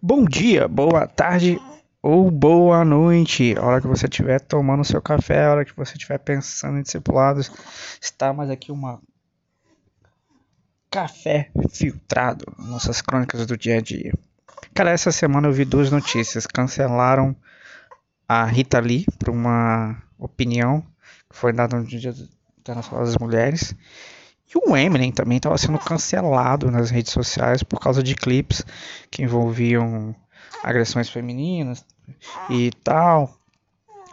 Bom dia, boa tarde ou boa noite. A hora que você estiver tomando seu café, a hora que você estiver pensando em discipulados, está mais aqui uma café filtrado, nossas crônicas do dia a dia. Cara, essa semana eu vi duas notícias. Cancelaram a Rita Lee por uma opinião que foi dada no Dia Internacional das Mulheres. E o Eminem também estava sendo cancelado nas redes sociais por causa de clipes que envolviam agressões femininas e tal.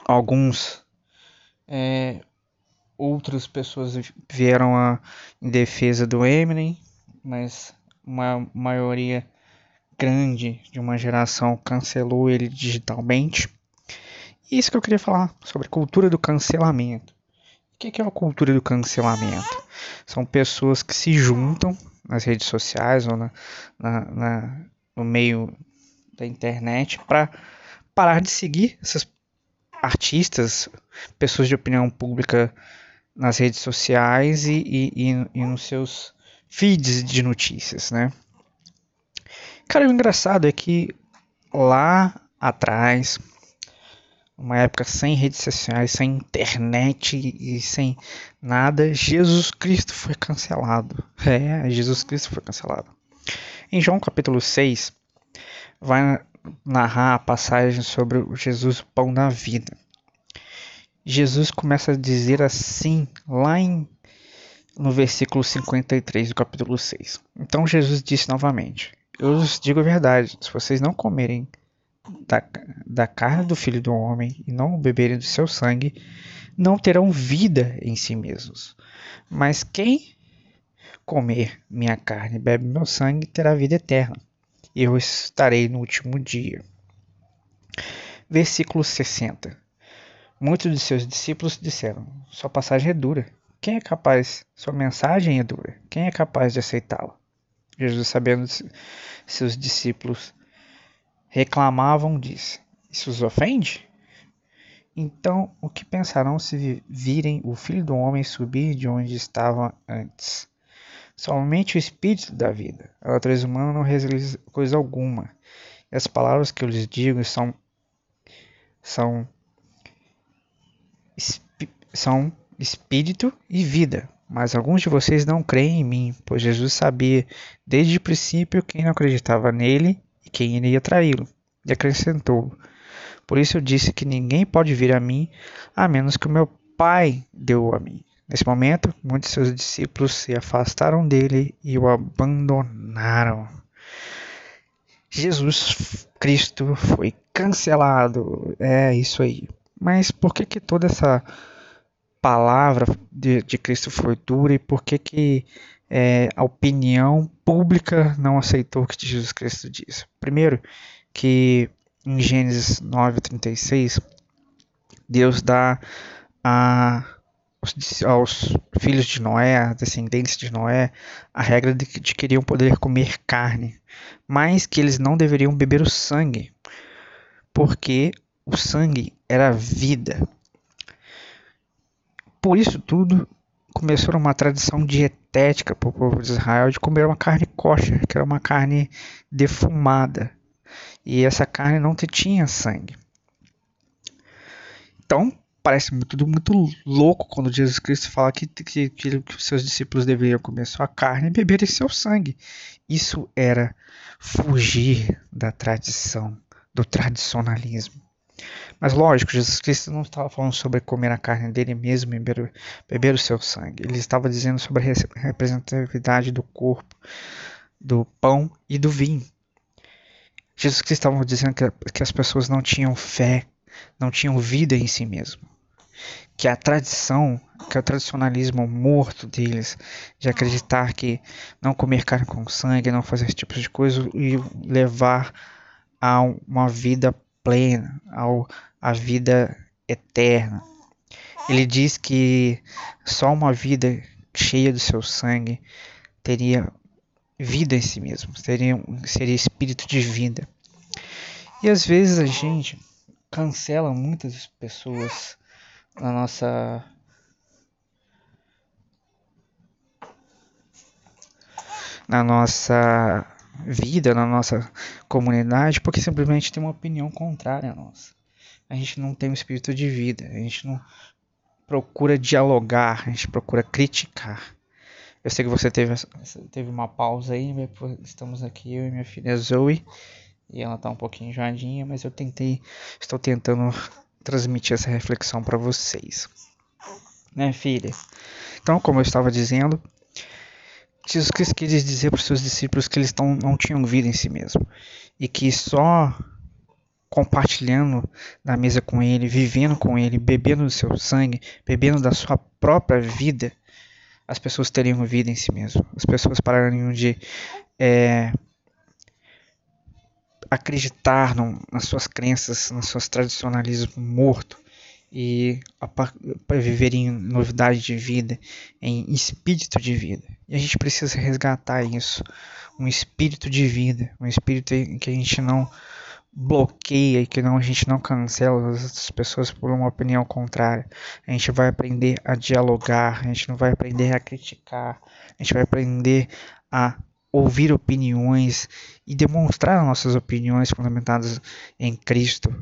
Alguns é, outras pessoas vieram a, em defesa do Eminem, mas uma maioria grande de uma geração cancelou ele digitalmente. Isso que eu queria falar sobre cultura do cancelamento. O que é a cultura do cancelamento? São pessoas que se juntam nas redes sociais ou na, na, na no meio da internet para parar de seguir esses artistas, pessoas de opinião pública nas redes sociais e, e, e, e nos seus feeds de notícias, né? Cara, o engraçado é que lá atrás, uma época sem redes sociais, sem internet e sem nada, Jesus Cristo foi cancelado. É, Jesus Cristo foi cancelado. Em João capítulo 6, vai narrar a passagem sobre o Jesus, o pão da vida. Jesus começa a dizer assim, lá em, no versículo 53 do capítulo 6. Então Jesus disse novamente: Eu vos digo a verdade, se vocês não comerem da, da carne do filho do homem e não beberem do seu sangue, não terão vida em si mesmos. Mas quem comer minha carne e bebe meu sangue terá vida eterna. Eu estarei no último dia. Versículo 60. Muitos de seus discípulos disseram: Sua passagem é dura. Quem é capaz? Sua mensagem é dura. Quem é capaz de aceitá-la? Jesus, sabendo seus discípulos reclamavam, disse: Isso os ofende? Então, o que pensarão se virem o filho do homem subir de onde estava antes? Somente o espírito da vida. A natureza humana não realiza coisa alguma. E as palavras que eu lhes digo são são são espírito e vida. Mas alguns de vocês não creem em mim, pois Jesus sabia desde o princípio quem não acreditava nele quem iria traí-lo. E acrescentou: Por isso eu disse que ninguém pode vir a mim a menos que o meu Pai deu a mim. Nesse momento, muitos de seus discípulos se afastaram dele e o abandonaram. Jesus Cristo foi cancelado. É isso aí. Mas por que que toda essa palavra de, de Cristo foi dura e por que que é, a opinião pública não aceitou o que Jesus Cristo disse? Primeiro, que em Gênesis 9:36 Deus dá a aos filhos de Noé, descendentes de Noé, a regra de que queriam poder comer carne, mas que eles não deveriam beber o sangue, porque o sangue era vida. Por isso tudo começou uma tradição dietética para o povo de Israel de comer uma carne kosher, que era uma carne defumada, e essa carne não tinha sangue. Então, parece tudo muito louco quando Jesus Cristo fala que, que, que, que seus discípulos deveriam comer sua carne e beberem seu sangue. Isso era fugir da tradição, do tradicionalismo. Mas lógico, Jesus Cristo não estava falando sobre comer a carne dele mesmo e beber, beber o seu sangue. Ele estava dizendo sobre a representatividade do corpo, do pão e do vinho. Jesus Cristo estava dizendo que, que as pessoas não tinham fé, não tinham vida em si mesmo. Que a tradição, que o tradicionalismo morto deles, de acreditar que não comer carne com sangue, não fazer esse tipo de coisa e levar a uma vida plena, ao, a vida eterna. Ele diz que só uma vida cheia do seu sangue teria vida em si mesmo, seria, seria espírito de vida. E às vezes a gente cancela muitas pessoas na nossa na nossa vida, na nossa comunidade, porque simplesmente tem uma opinião contrária à nossa. A gente não tem um espírito de vida, a gente não procura dialogar, a gente procura criticar. Eu sei que você teve, teve uma pausa aí, estamos aqui, eu e minha filha Zoe, e ela tá um pouquinho enjoadinha, mas eu tentei, estou tentando transmitir essa reflexão para vocês. Né, filha? Então, como eu estava dizendo, Jesus Cristo quis dizer para os seus discípulos que eles tão, não tinham vida em si mesmo e que só compartilhando na mesa com ele, vivendo com ele, bebendo do seu sangue, bebendo da sua própria vida, as pessoas teriam vida em si mesmo. As pessoas parariam de é, acreditar nas suas crenças, nos seus tradicionalismos morto e para viver em novidade de vida, em espírito de vida. E a gente precisa resgatar isso, um espírito de vida, um espírito que a gente não bloqueia e que não, a gente não cancela as outras pessoas por uma opinião contrária. A gente vai aprender a dialogar, a gente não vai aprender a criticar, a gente vai aprender a ouvir opiniões e demonstrar nossas opiniões fundamentadas em Cristo,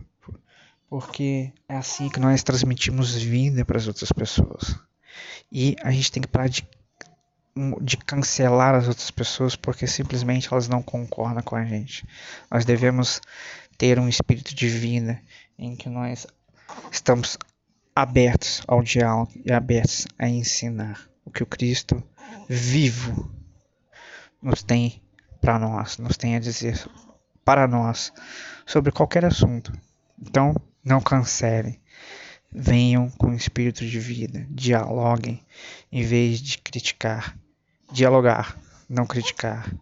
porque é assim que nós transmitimos vida para as outras pessoas. E a gente tem que parar de, de cancelar as outras pessoas porque simplesmente elas não concordam com a gente. Nós devemos ter um espírito de vida em que nós estamos abertos ao diálogo e abertos a ensinar o que o Cristo vivo nos tem para nós, nos tem a dizer para nós sobre qualquer assunto. Então, não cancelem. Venham com espírito de vida, dialoguem em vez de criticar. Dialogar, não criticar.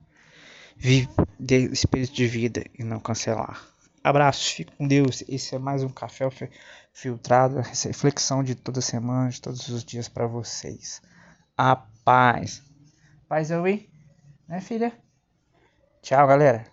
Vive de espírito de vida e não cancelar. Abraço, fique com Deus. Esse é mais um café filtrado, a reflexão de toda semana, de todos os dias para vocês. A paz. Paz, Zoe. Né, filha? Tchau, galera.